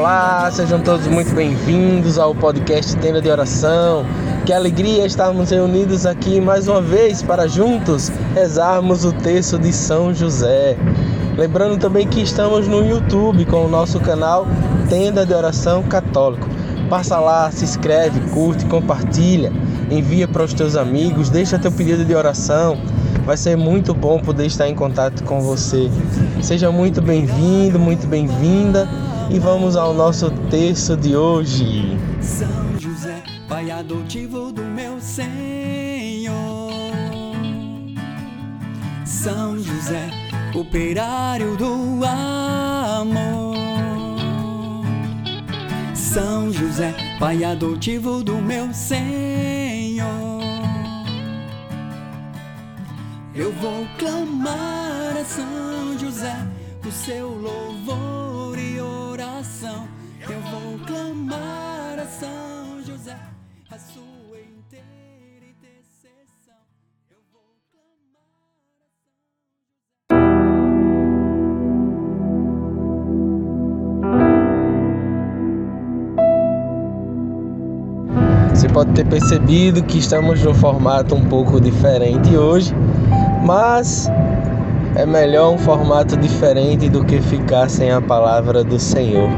Olá, sejam todos muito bem-vindos ao podcast Tenda de Oração. Que alegria estarmos reunidos aqui mais uma vez para juntos rezarmos o texto de São José. Lembrando também que estamos no YouTube com o nosso canal Tenda de Oração Católico. Passa lá, se inscreve, curte, compartilha, envia para os teus amigos, deixa teu pedido de oração. Vai ser muito bom poder estar em contato com você. Seja muito bem-vindo, muito bem-vinda e vamos ao nosso texto de hoje. São José, pai adotivo do meu Senhor. São José, operário do amor. São José, pai adotivo do meu Senhor. Eu vou clamar a São José o seu louvor e oração. Eu vou clamar a São José a sua inteira intercessão. Eu vou clamar a São Você pode ter percebido que estamos num formato um pouco diferente hoje, mas é melhor um formato diferente do que ficar sem a palavra do Senhor.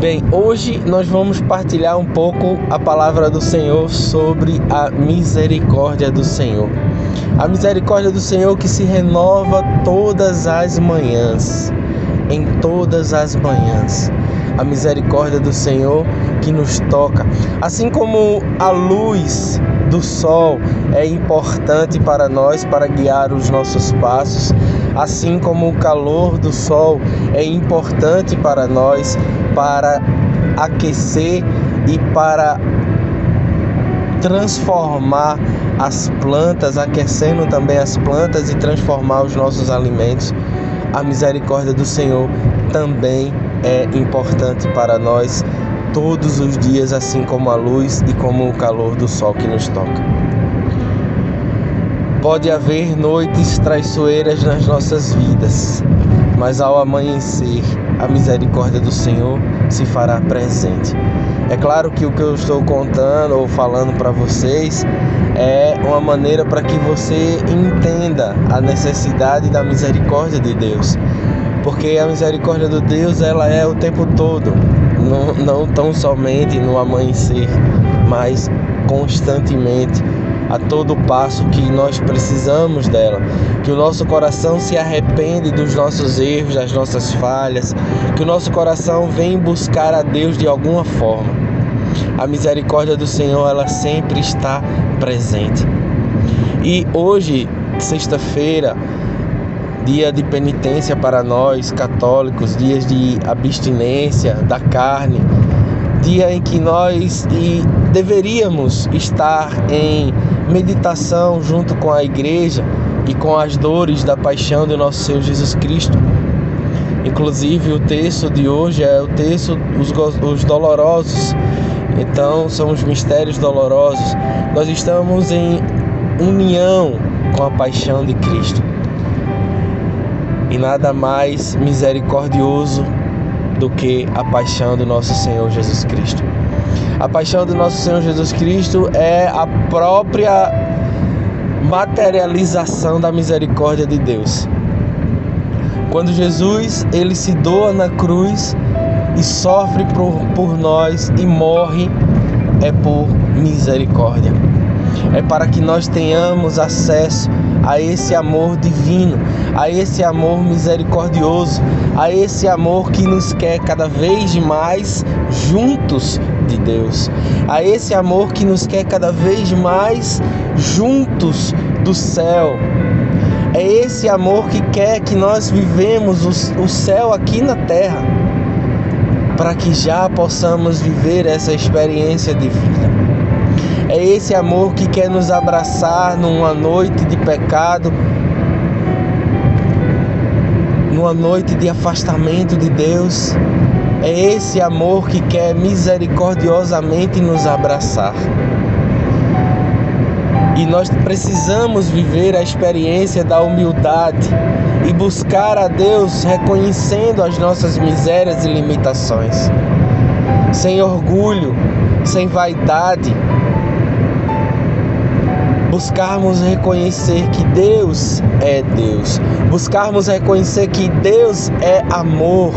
Bem, hoje nós vamos partilhar um pouco a palavra do Senhor sobre a misericórdia do Senhor. A misericórdia do Senhor que se renova todas as manhãs, em todas as manhãs. A misericórdia do Senhor que nos toca, assim como a luz do sol é importante para nós para guiar os nossos passos, assim como o calor do sol é importante para nós para aquecer e para transformar as plantas, aquecendo também as plantas e transformar os nossos alimentos. A misericórdia do Senhor também é importante para nós todos os dias, assim como a luz e como o calor do sol que nos toca. Pode haver noites traiçoeiras nas nossas vidas, mas ao amanhecer, a misericórdia do Senhor se fará presente. É claro que o que eu estou contando ou falando para vocês é uma maneira para que você entenda a necessidade da misericórdia de Deus. Porque a misericórdia de Deus ela é o tempo todo, não, não tão somente no amanhecer, mas constantemente, a todo passo que nós precisamos dela. Que o nosso coração se arrepende dos nossos erros, das nossas falhas, que o nosso coração vem buscar a Deus de alguma forma. A misericórdia do Senhor, ela sempre está presente. E hoje, sexta-feira, dia de penitência para nós católicos, dias de abstinência da carne, dia em que nós e deveríamos estar em meditação junto com a igreja e com as dores da paixão do nosso Senhor Jesus Cristo. Inclusive o texto de hoje é o texto os, os dolorosos. Então são os mistérios dolorosos. Nós estamos em união com a paixão de Cristo e nada mais misericordioso do que a paixão do nosso Senhor Jesus Cristo. A paixão do nosso Senhor Jesus Cristo é a própria materialização da misericórdia de Deus. Quando Jesus ele se doa na cruz e sofre por, por nós e morre, é por misericórdia. É para que nós tenhamos acesso a esse amor divino, a esse amor misericordioso, a esse amor que nos quer cada vez mais juntos de Deus, a esse amor que nos quer cada vez mais juntos do céu. É esse amor que quer que nós vivemos o, céu aqui na terra, para que já possamos viver essa experiência de vida. É esse amor que quer nos abraçar numa noite de pecado, numa noite de afastamento de Deus. É esse amor que quer misericordiosamente nos abraçar. E nós precisamos viver a experiência da humildade, e buscar a Deus reconhecendo as nossas misérias e limitações, sem orgulho, sem vaidade. Buscarmos reconhecer que Deus é Deus, buscarmos reconhecer que Deus é amor,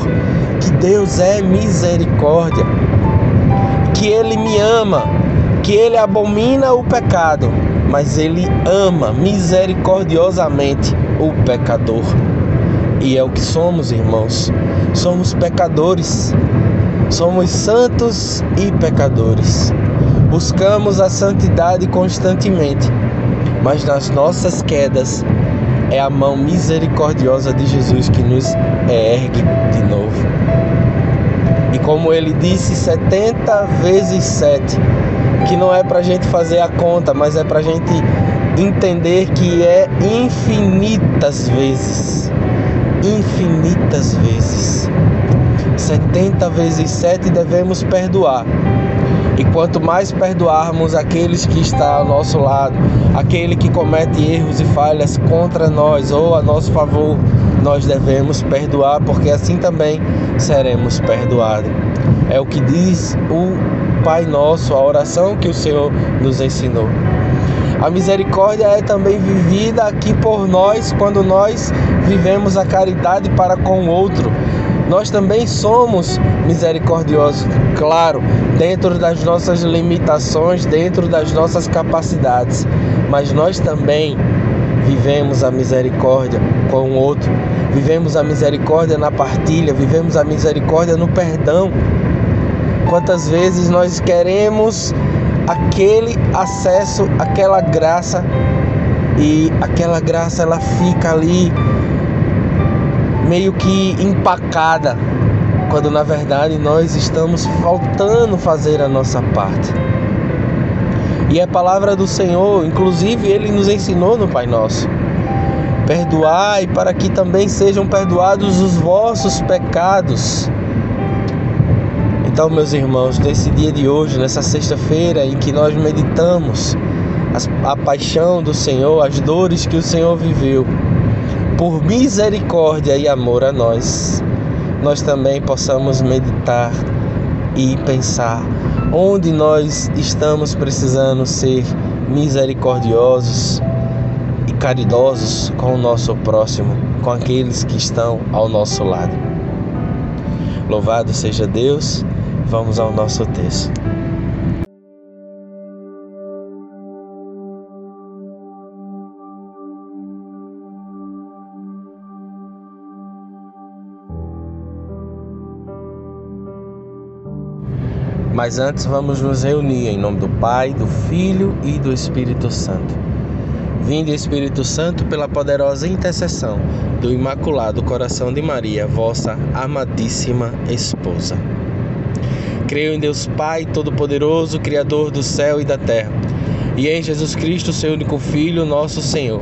que Deus é misericórdia, que Ele me ama, que Ele abomina o pecado, mas Ele ama misericordiosamente o pecador. E é o que somos, irmãos. Somos pecadores. Somos santos e pecadores. Buscamos a santidade constantemente, mas nas nossas quedas é a mão misericordiosa de Jesus que nos ergue de novo. E como ele disse 70 vezes 7, que não é para a gente fazer a conta, mas é para a gente entender que é infinitas vezes. Infinitas vezes. 70 vezes 7 devemos perdoar. E quanto mais perdoarmos aqueles que estão ao nosso lado, aquele que comete erros e falhas contra nós ou a nosso favor, nós devemos perdoar, porque assim também seremos perdoados. É o que diz o Pai Nosso, a oração que o Senhor nos ensinou. A misericórdia é também vivida aqui por nós quando nós vivemos a caridade para com o outro. Nós também somos misericordiosos, claro, dentro das nossas limitações, dentro das nossas capacidades, mas nós também vivemos a misericórdia com o outro, vivemos a misericórdia na partilha, vivemos a misericórdia no perdão. Quantas vezes nós queremos aquele acesso, aquela graça e aquela graça ela fica ali meio que empacada, quando na verdade nós estamos faltando fazer a nossa parte. E é palavra do Senhor, inclusive ele nos ensinou no Pai Nosso. Perdoai para que também sejam perdoados os vossos pecados. Então, meus irmãos, nesse dia de hoje, nessa sexta-feira em que nós meditamos a paixão do Senhor, as dores que o Senhor viveu, por misericórdia e amor a nós, nós também possamos meditar e pensar onde nós estamos precisando ser misericordiosos e caridosos com o nosso próximo, com aqueles que estão ao nosso lado. Louvado seja Deus Vamos ao nosso texto. Mas antes vamos nos reunir em nome do Pai, do Filho e do Espírito Santo. Vinde Espírito Santo pela poderosa intercessão do Imaculado Coração de Maria, vossa amadíssima esposa. Creio em Deus Pai Todo-Poderoso, Criador do céu e da terra, e em Jesus Cristo, seu único Filho, nosso Senhor,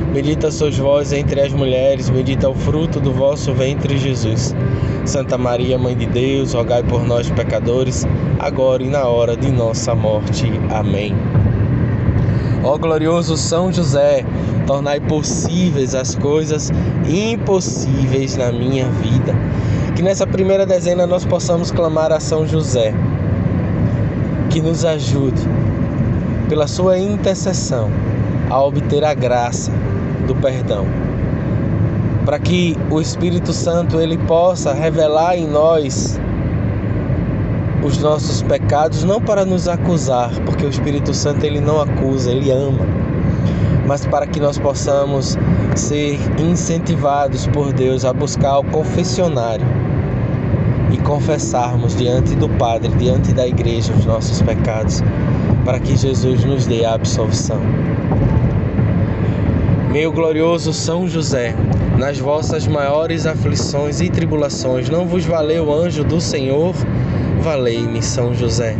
Bendita sois vós entre as mulheres, bendito é o fruto do vosso ventre, Jesus. Santa Maria, Mãe de Deus, rogai por nós, pecadores, agora e na hora de nossa morte. Amém. Ó glorioso São José, tornai possíveis as coisas impossíveis na minha vida. Que nessa primeira dezena nós possamos clamar a São José, que nos ajude, pela sua intercessão, a obter a graça do perdão. para que o Espírito Santo ele possa revelar em nós os nossos pecados, não para nos acusar, porque o Espírito Santo ele não acusa, ele ama, mas para que nós possamos ser incentivados por Deus a buscar o confessionário e confessarmos diante do Padre, diante da igreja, os nossos pecados, para que Jesus nos dê a absolvição. Meu glorioso São José, nas vossas maiores aflições e tribulações, não vos valeu anjo do Senhor? Valei-me, São José.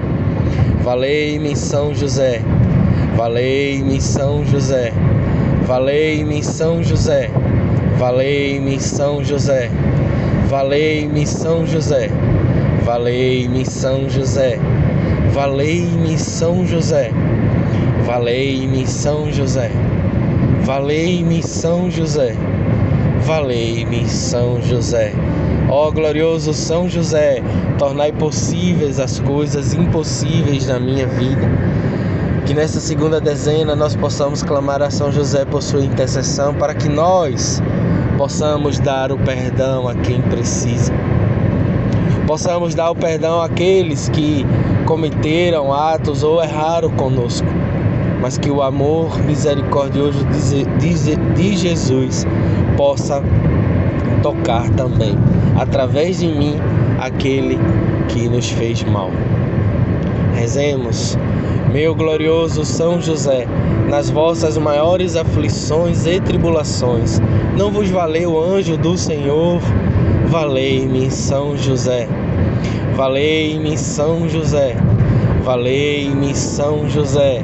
Valei-me, São José. Valei-me, São José. Valei-me, São José. Valei-me, São José. Valei-me, São José. Valei-me, São José. Valei-me, São José. Valei-me, São José. Valei-me, São José. Valei-me, São José. Ó glorioso São José, tornai possíveis as coisas impossíveis na minha vida. Que nessa segunda dezena nós possamos clamar a São José por sua intercessão para que nós possamos dar o perdão a quem precisa. Possamos dar o perdão àqueles que cometeram atos ou erraram conosco, mas que o amor misericordioso de Jesus possa tocar também, através de mim, aquele que nos fez mal. Rezemos, meu glorioso São José nas vossas maiores aflições e tribulações. Não vos valeu o anjo do Senhor? Valei-me, São José. Valei-me, São José. Valei-me, São José.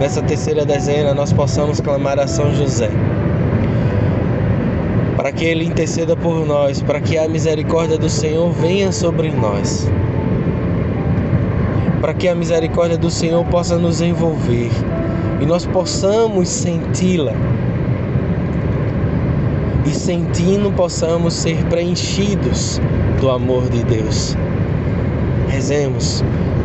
Nessa terceira dezena, nós possamos clamar a São José, para que ele interceda por nós, para que a misericórdia do Senhor venha sobre nós para que a misericórdia do Senhor possa nos envolver e nós possamos senti-la. E sentindo, possamos ser preenchidos do amor de Deus. Rezemos,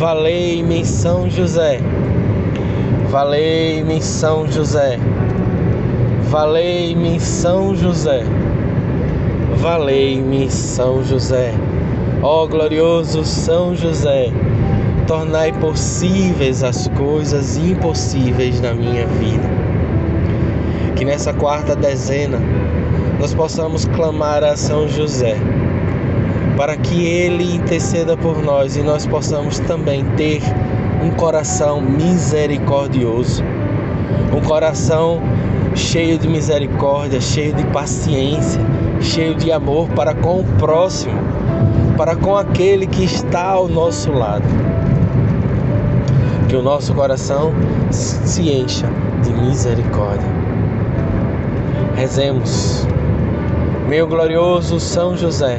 Valei-me São José. Valei-me São José. Valei-me São José. Valei-me São José. Ó glorioso São José, tornai possíveis as coisas impossíveis na minha vida. Que nessa quarta dezena nós possamos clamar a São José, para que ele interceda por nós e nós possamos também ter um coração misericordioso, um coração cheio de misericórdia, cheio de paciência, cheio de amor para com o próximo para com aquele que está ao nosso lado. Que o nosso coração se encha de misericórdia. Rezemos. Meu glorioso São José,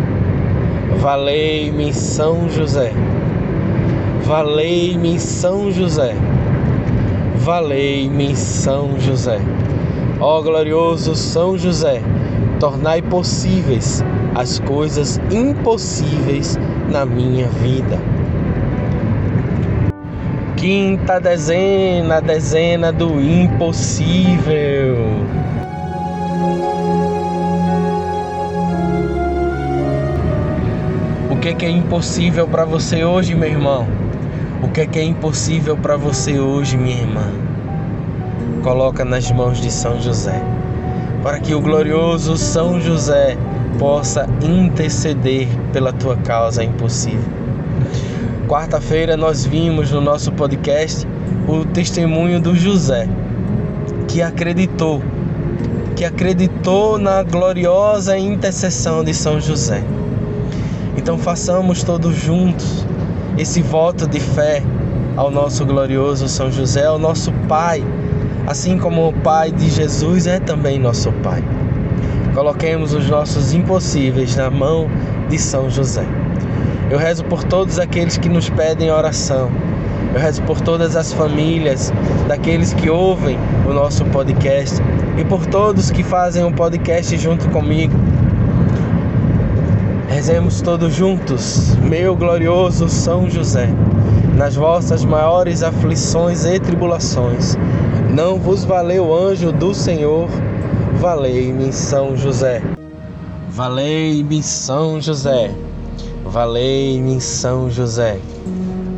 Valei-me São José. Valei-me São José. Valei-me São José. Ó glorioso São José, tornai possíveis as coisas impossíveis na minha vida. Quinta dezena, dezena do impossível. Que é, que é impossível para você hoje, meu irmão? O que é, que é impossível para você hoje, minha irmã? Coloca nas mãos de São José, para que o glorioso São José possa interceder pela tua causa impossível. Quarta-feira nós vimos no nosso podcast o testemunho do José, que acreditou, que acreditou na gloriosa intercessão de São José. Então façamos todos juntos esse voto de fé ao nosso glorioso São José, ao nosso Pai, assim como o Pai de Jesus é também nosso Pai. Coloquemos os nossos impossíveis na mão de São José. Eu rezo por todos aqueles que nos pedem oração. Eu rezo por todas as famílias daqueles que ouvem o nosso podcast e por todos que fazem o podcast junto comigo. Rezemos todos juntos, meu glorioso São José, nas vossas maiores aflições e tribulações. Não vos valeu anjo do Senhor, valei-me São José. Valei-me São José. Valei-me São José.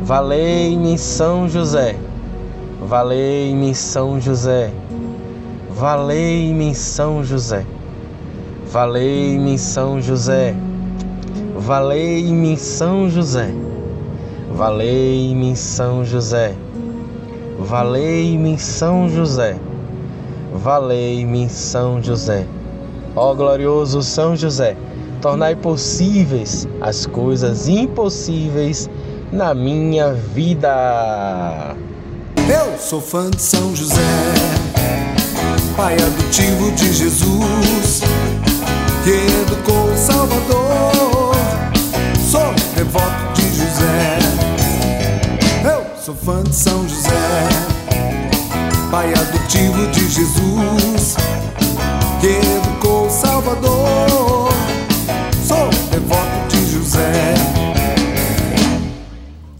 Valei-me São José. Valei-me São José. Valei-me São José. Valei-me São José. Valei-me São José. Valei-me São José. Valei-me São José. Valei-me São José. Ó glorioso São José tornai possíveis as coisas impossíveis na minha vida. Eu sou fã de São José, pai adotivo de Jesus, que educou o Salvador. Devoto de José. Eu sou fã de São José, pai adotivo de Jesus, que educou o Salvador sou devoto de José.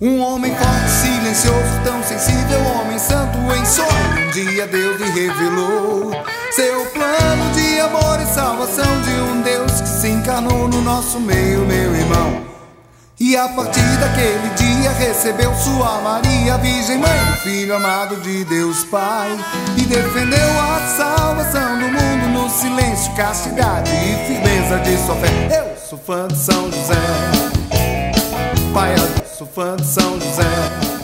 Um homem forte, silencioso, tão sensível, homem santo em sonho. Um dia Deus lhe revelou seu plano de amor e salvação de um Deus que se encarnou no nosso meio, meu irmão. E a partir daquele dia recebeu sua Maria, Virgem Mãe Filho amado de Deus Pai. E defendeu a salvação do mundo no silêncio, castidade e firmeza de sua fé. Eu sou fã de São José. Pai, eu sou fã de São José.